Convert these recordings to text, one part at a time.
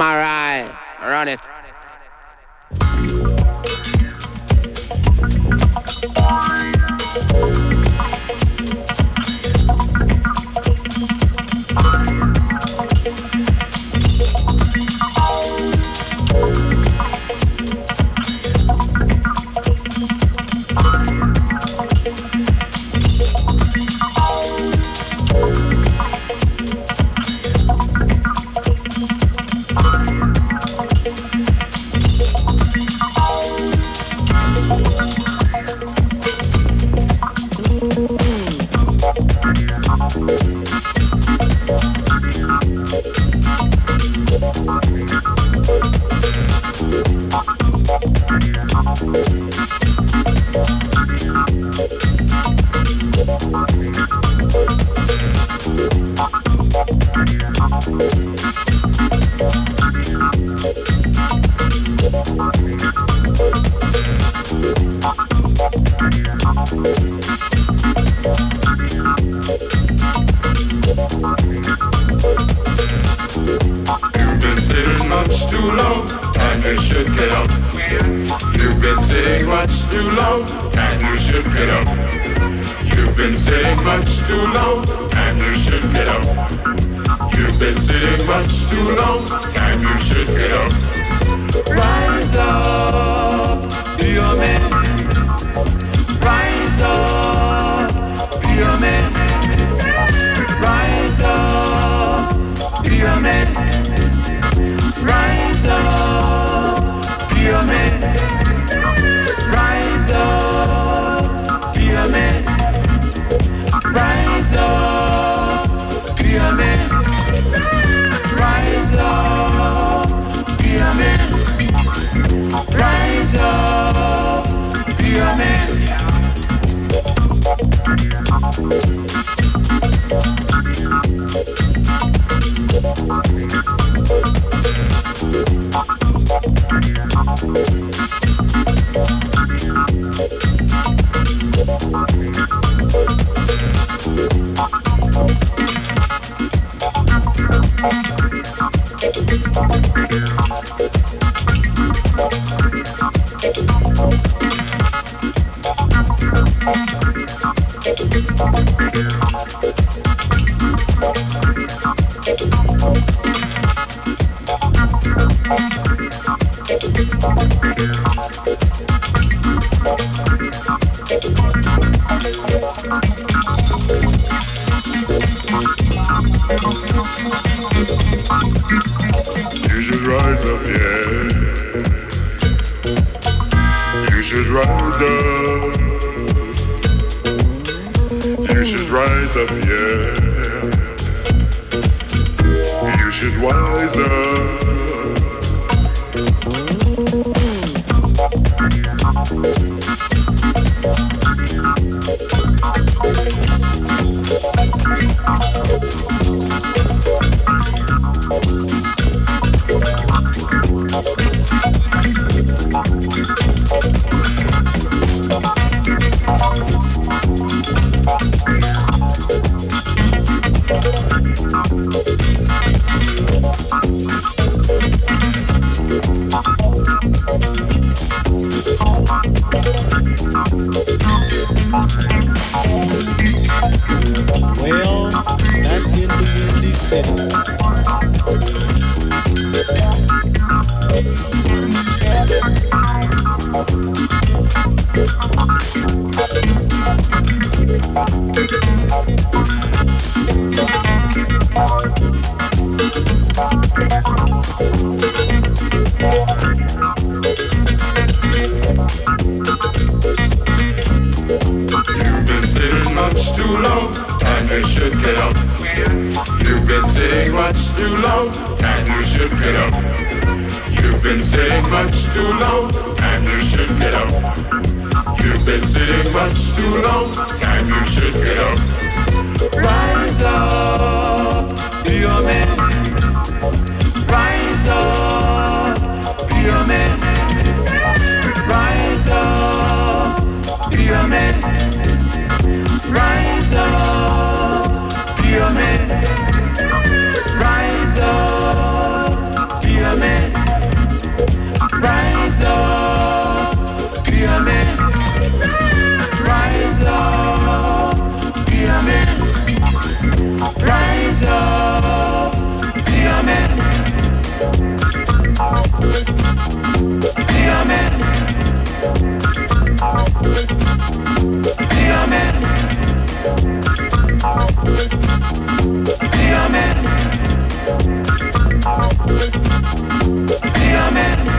MRI. Run it. much too long, Time you should get up. Rise up. Be a man. Be a man.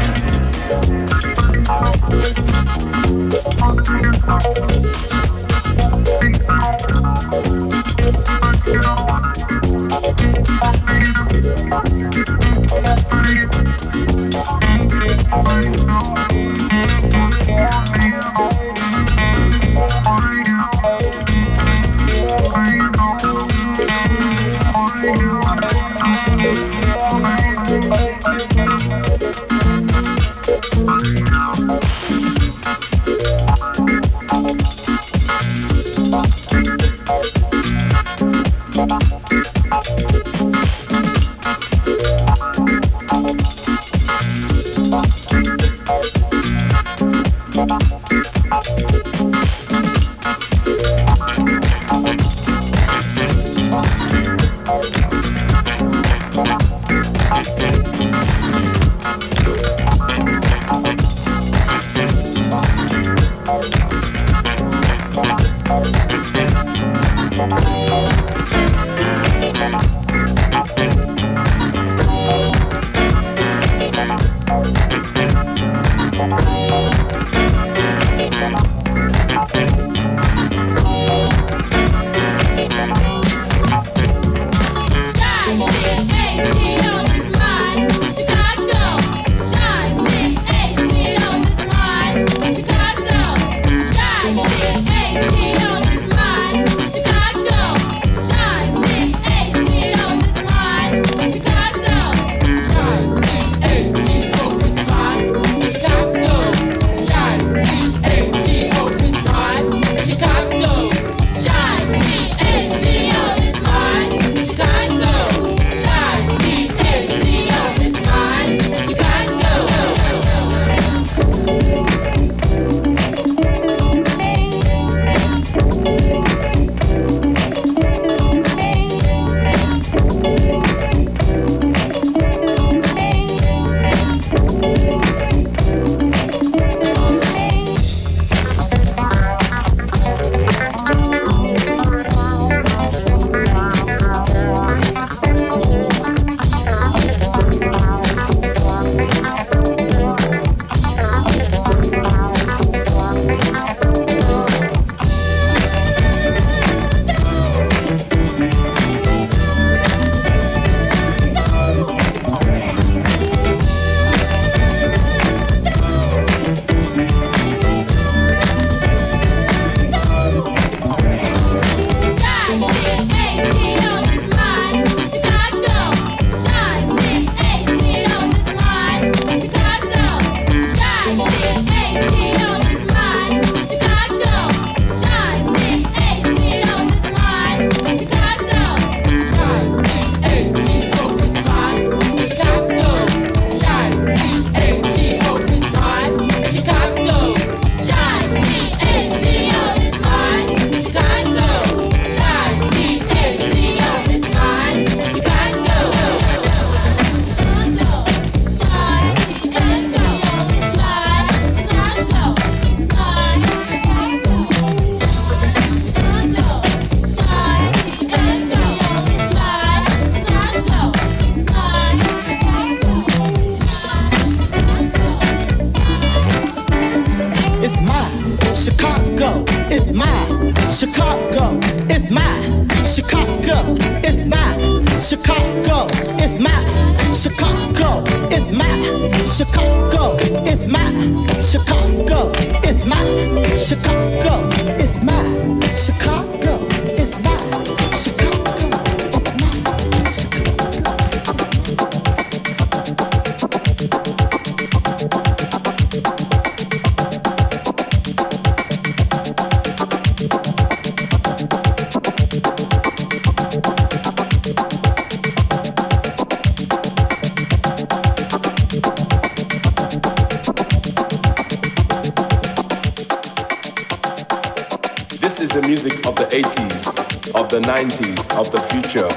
This is the music of the 80s, of the 90s, of the future.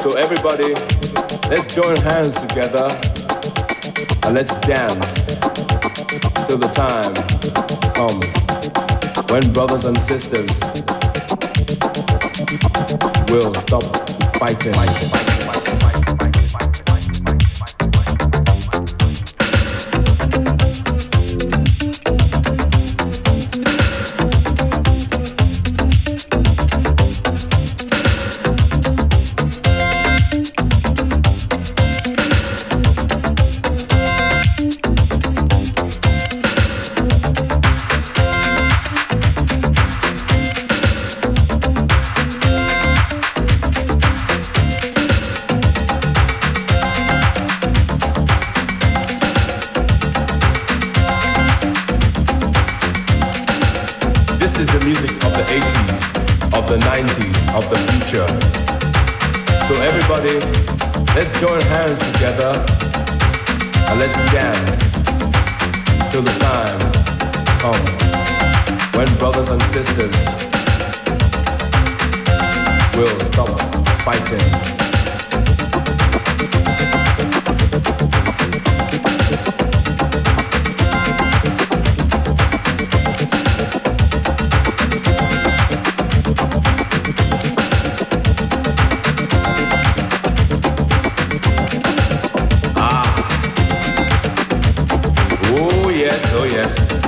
So everybody, let's join hands together and let's dance till the time comes when brothers and sisters will stop fighting. fighting. Let's join hands together and let's dance till the time comes when brothers and sisters will stop fighting. Gracias.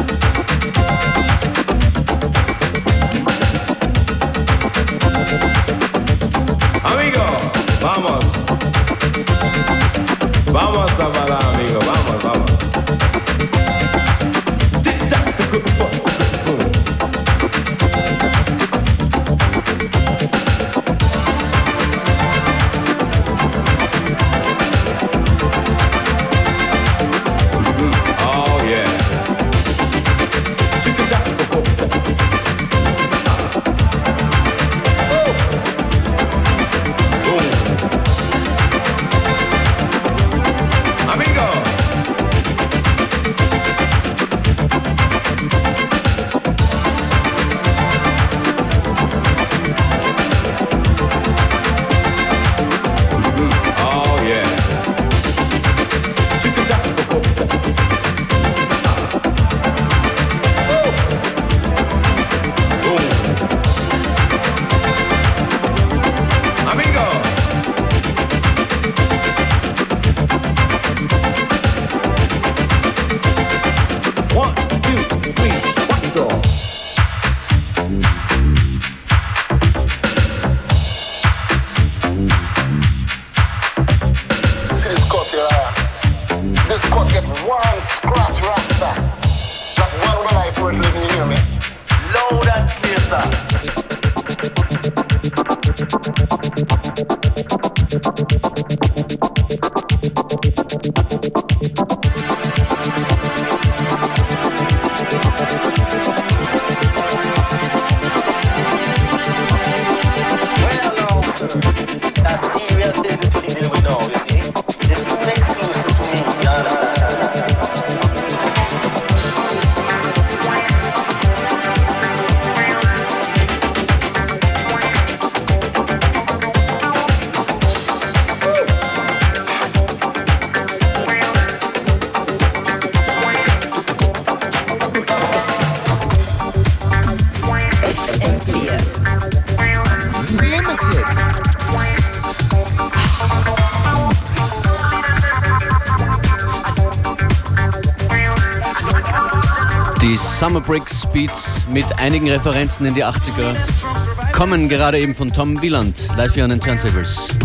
Summer Breaks Beats mit einigen Referenzen in die 80er kommen gerade eben von Tom Wieland, live hier an den Turntables.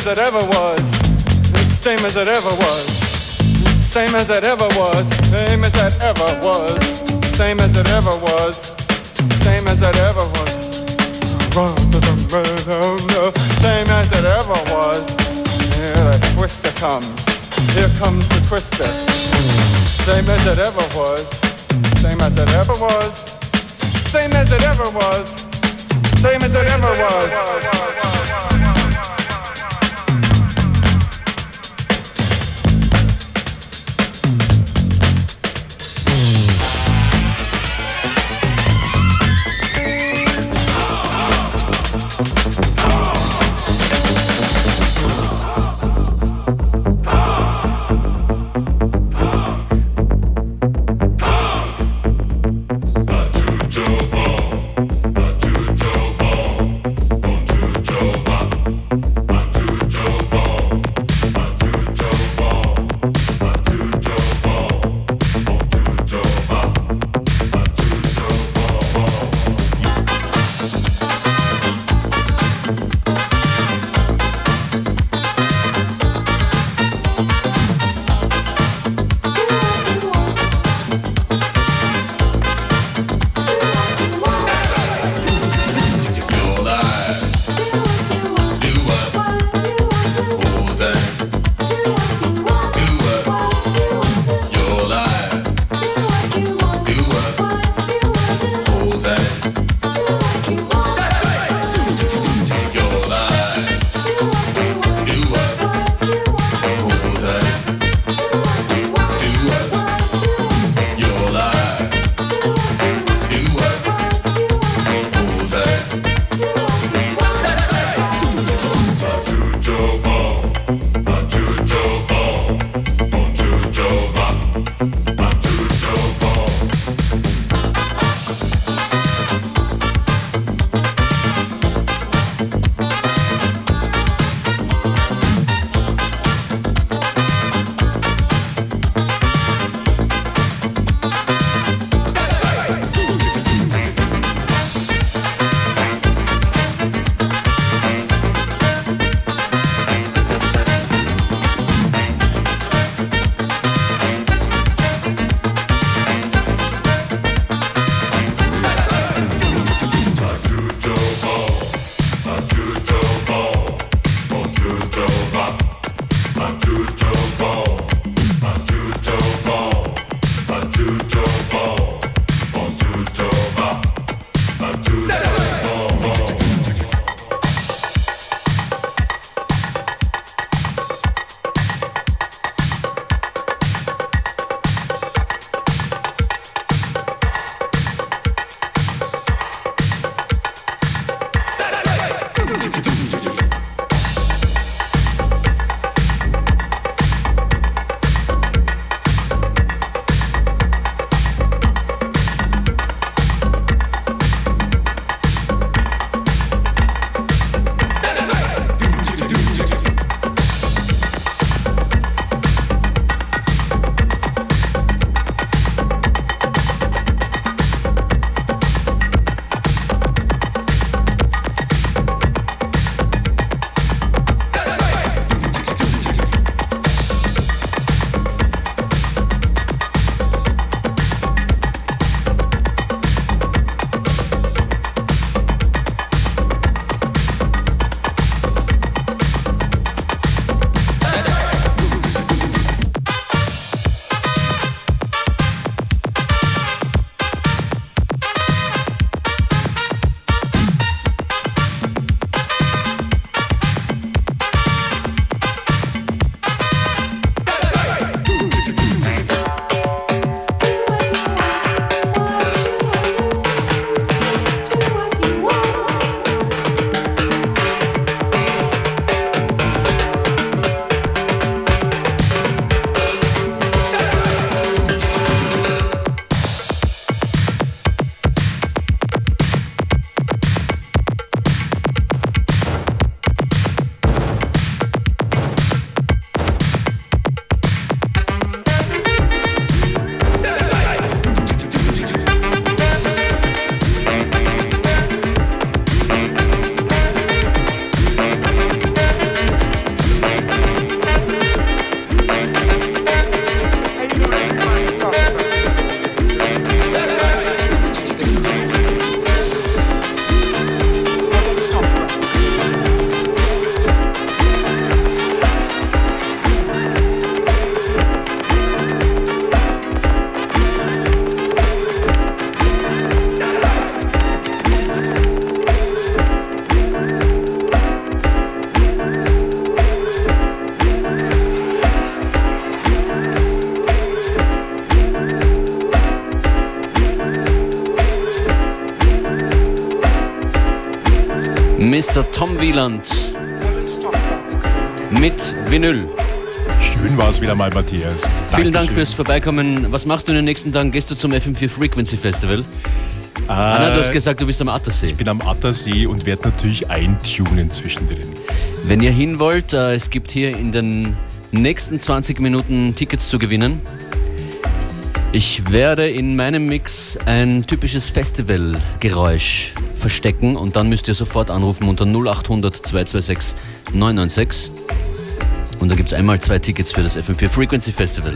as it ever was. The same as it ever was. same as it ever was. Same as it ever was. Same as it ever was. Same as it ever was. Run to the rhythm, same as it ever was. Here the twister comes. Here comes the twister. Same as it ever was. Same as it ever was. Same as it ever was. Same as it ever was. Mr. Tom Wieland mit Vinyl. Schön war es wieder mal, Matthias. Dankeschön. Vielen Dank fürs Vorbeikommen. Was machst du in den nächsten Tagen? Gehst du zum FM4 Frequency Festival? Äh, Anna, du hast gesagt, du bist am Attersee. Ich bin am Attersee und werde natürlich eintunen zwischendrin. Wenn ihr hin wollt, äh, es gibt hier in den nächsten 20 Minuten Tickets zu gewinnen. Ich werde in meinem Mix ein typisches Festivalgeräusch verstecken und dann müsst ihr sofort anrufen unter 0800 226 996. Und da gibt es einmal zwei Tickets für das FM4 Frequency Festival.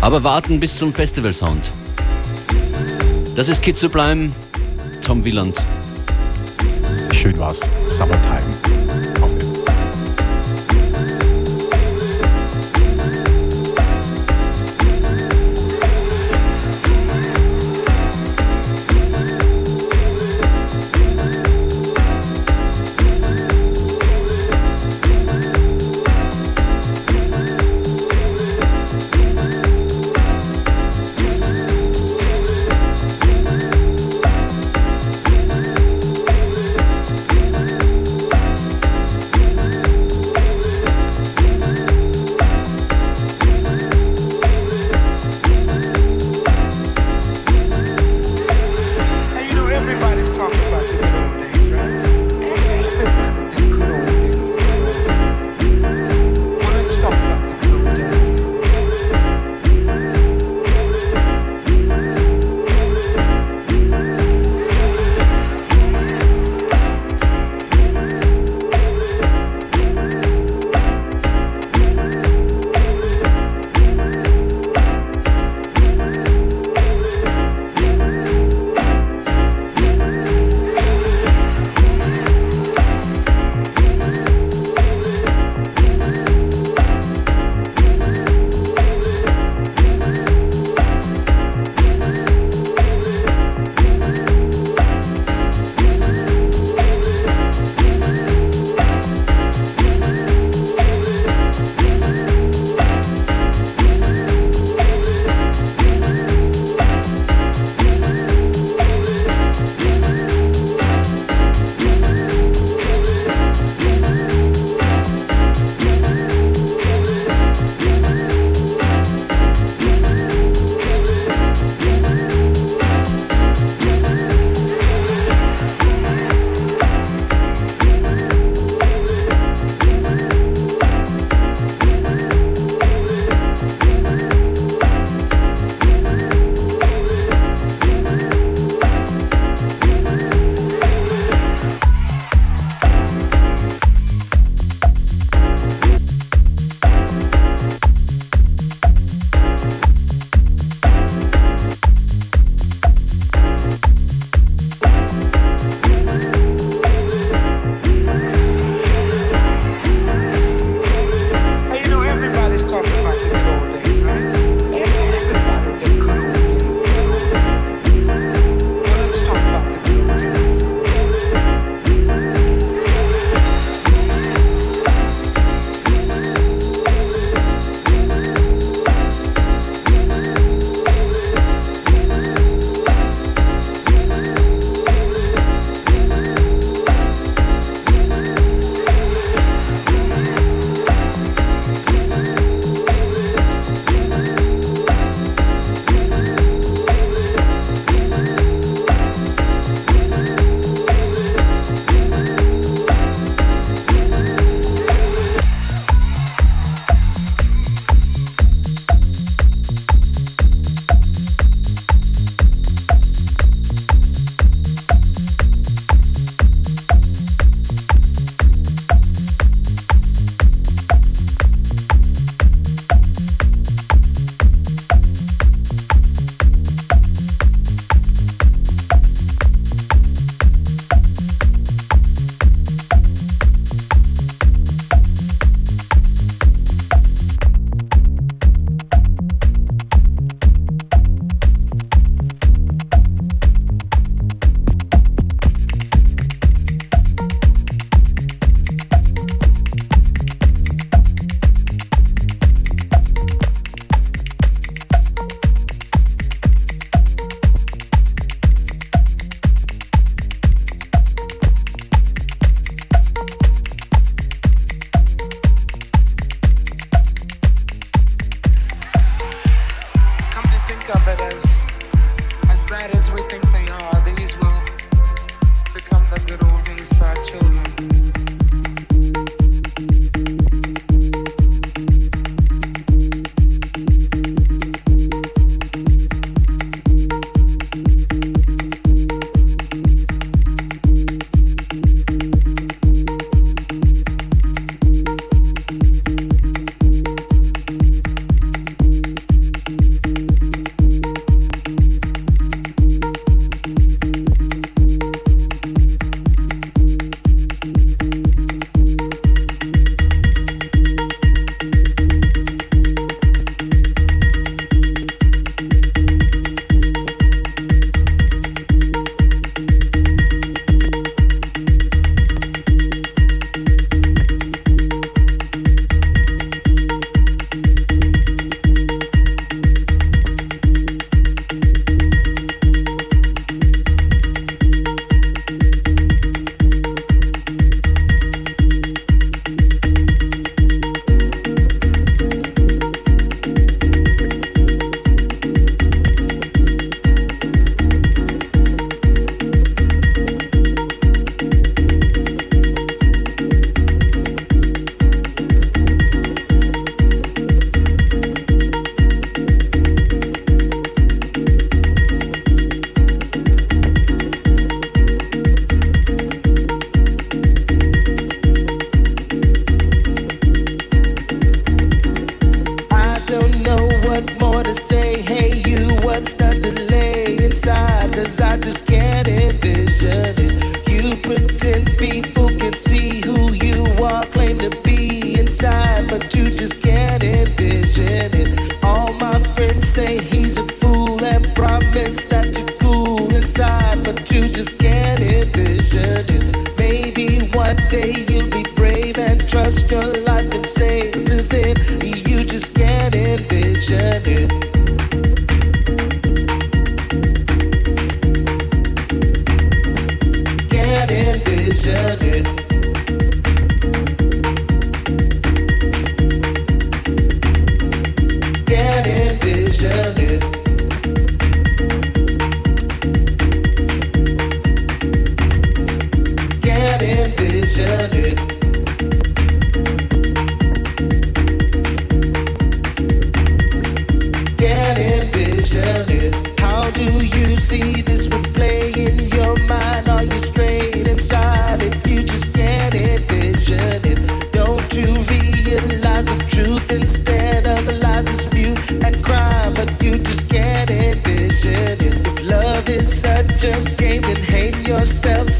Aber warten bis zum Festival Sound. Das ist zu bleiben, Tom Wieland. Schön war's. Summertime.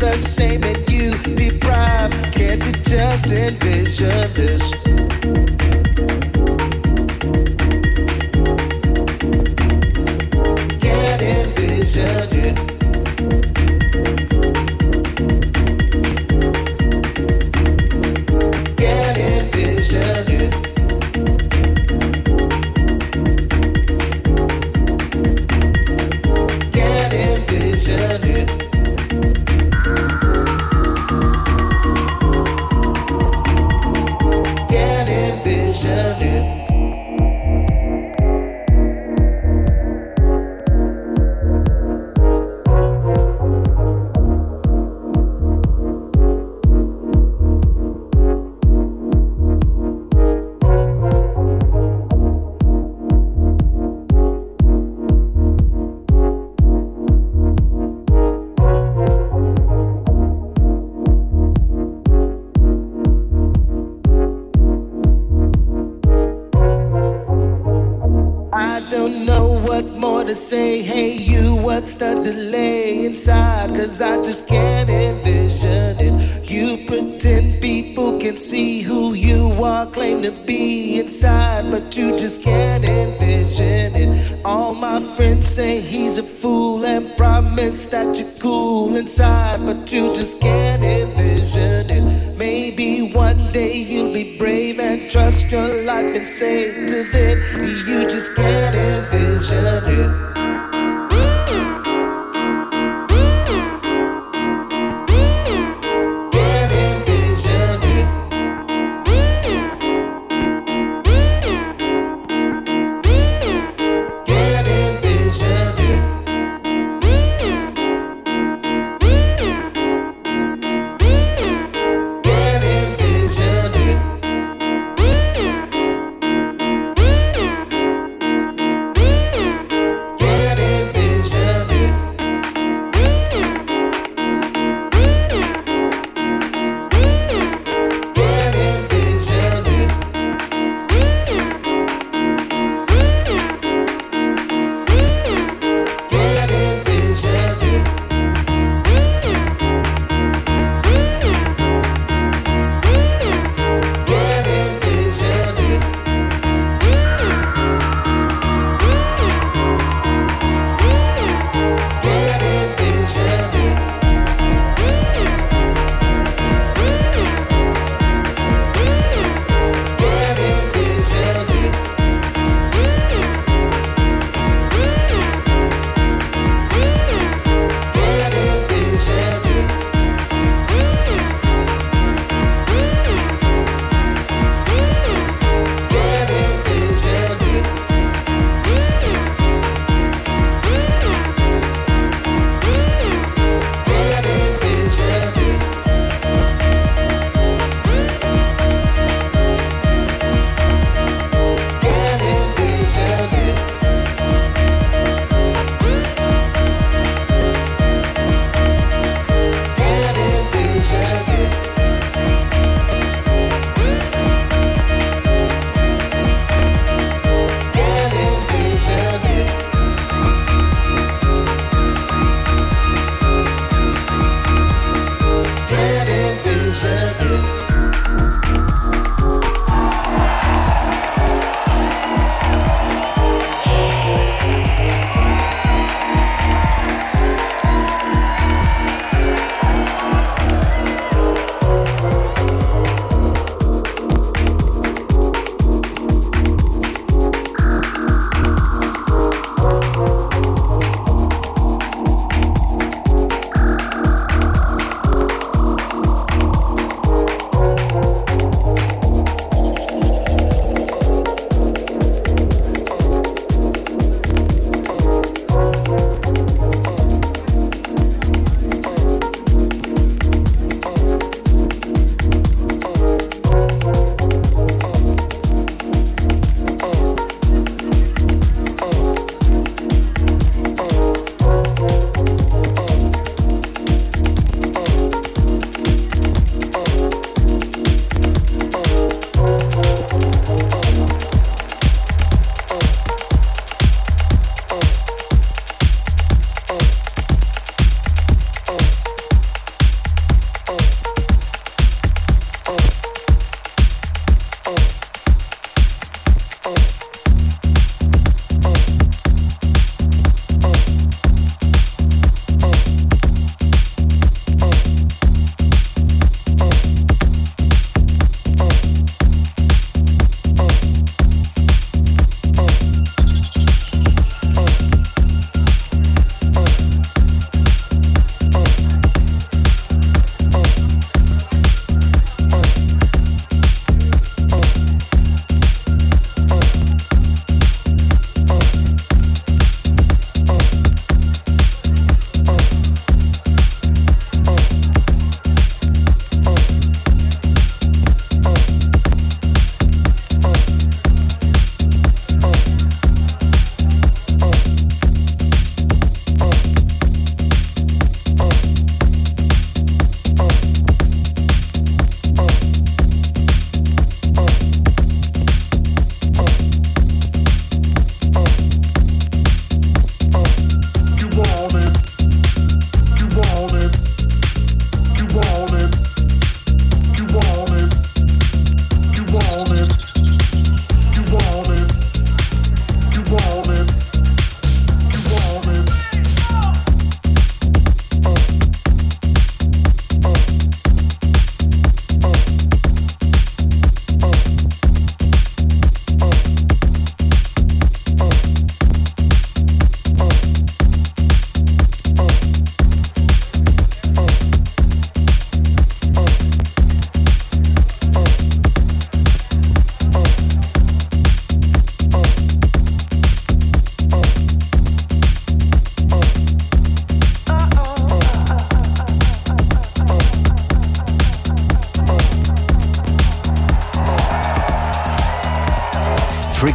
such shame that you deprive. Can't you just envision this? say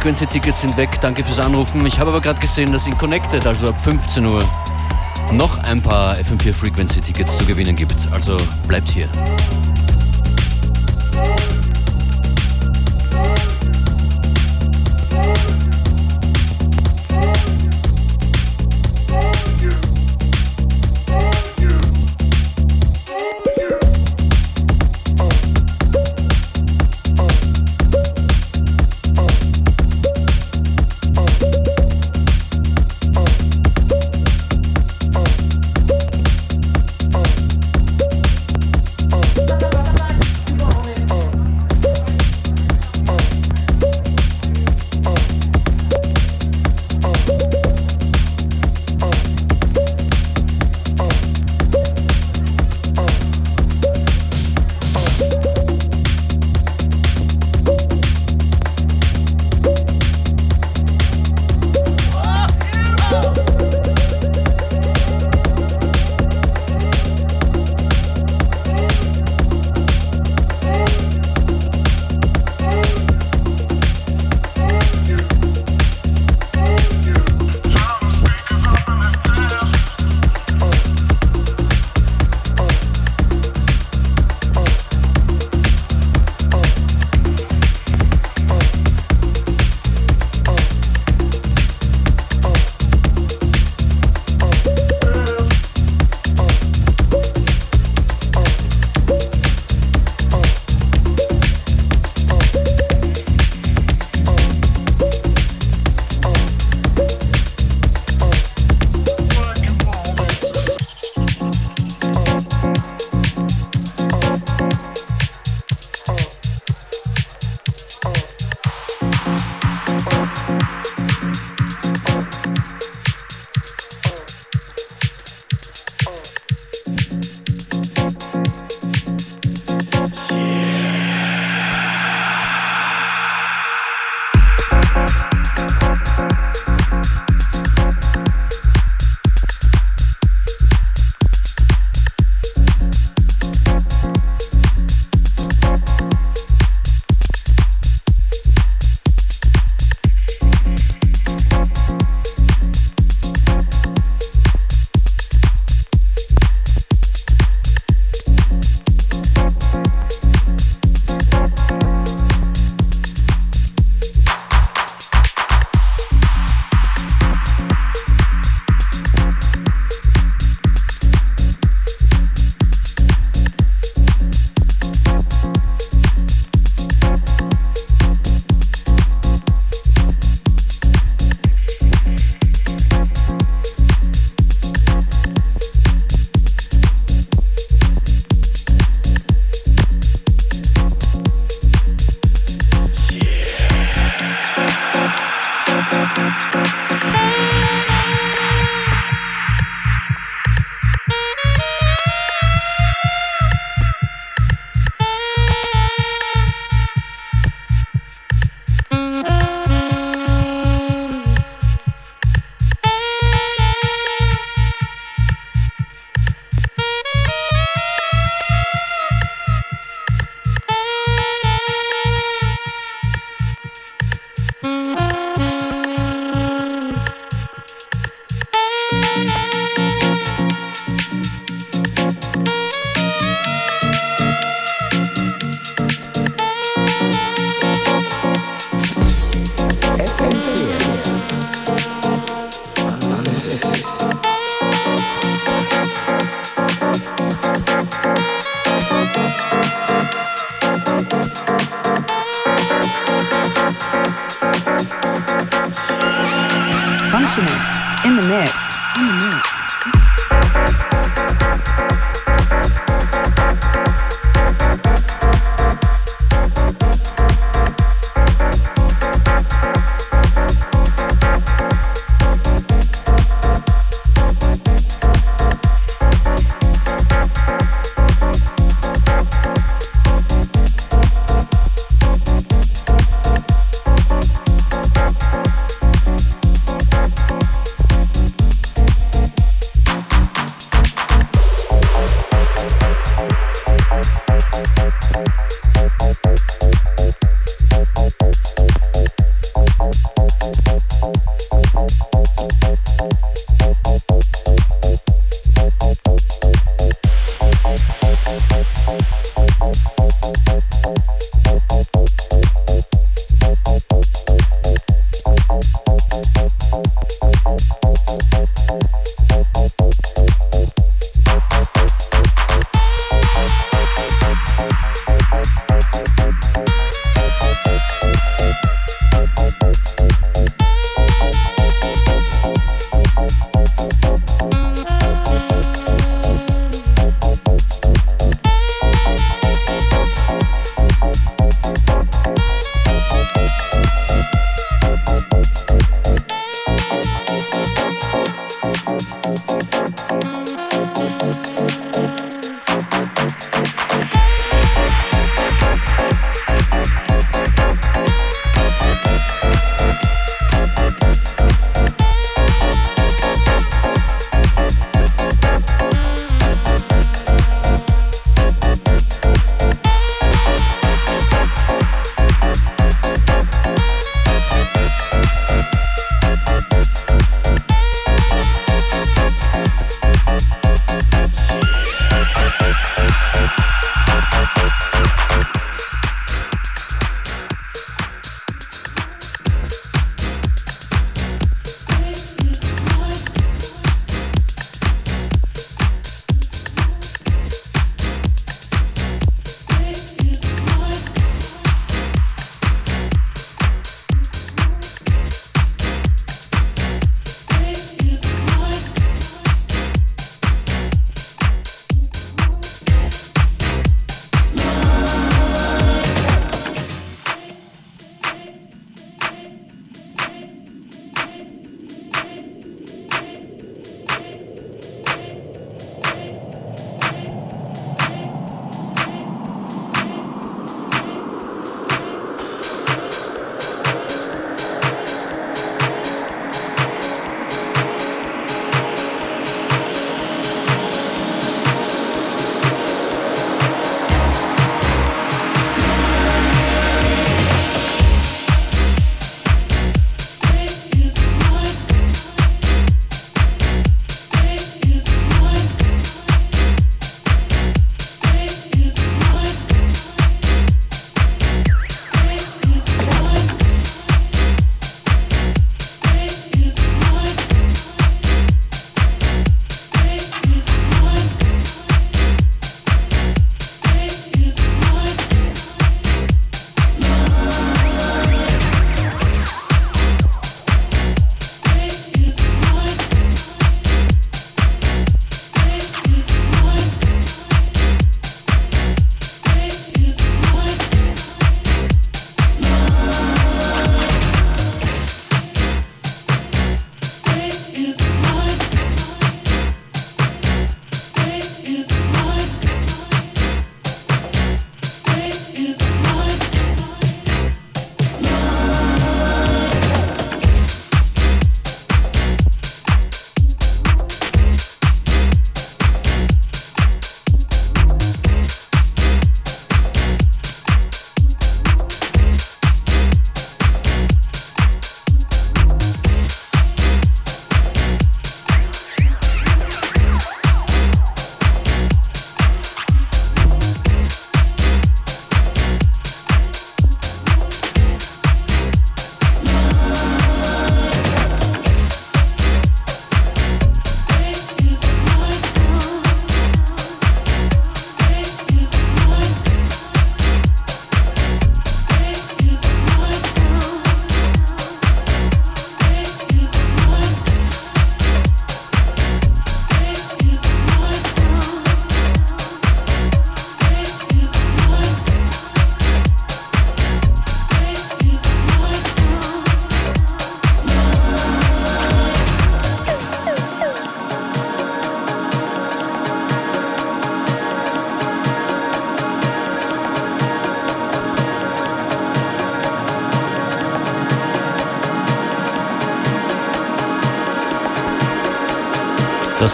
Frequency-Tickets sind weg. Danke fürs Anrufen. Ich habe aber gerade gesehen, dass in Connected, also ab 15 Uhr, noch ein paar FM4 Frequency-Tickets zu gewinnen gibt. Also bleibt hier.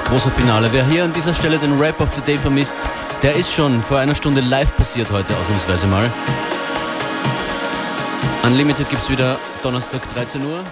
das große Finale. Wer hier an dieser Stelle den Rap of the Day vermisst, der ist schon vor einer Stunde live passiert heute ausnahmsweise mal. Unlimited gibt es wieder Donnerstag 13 Uhr.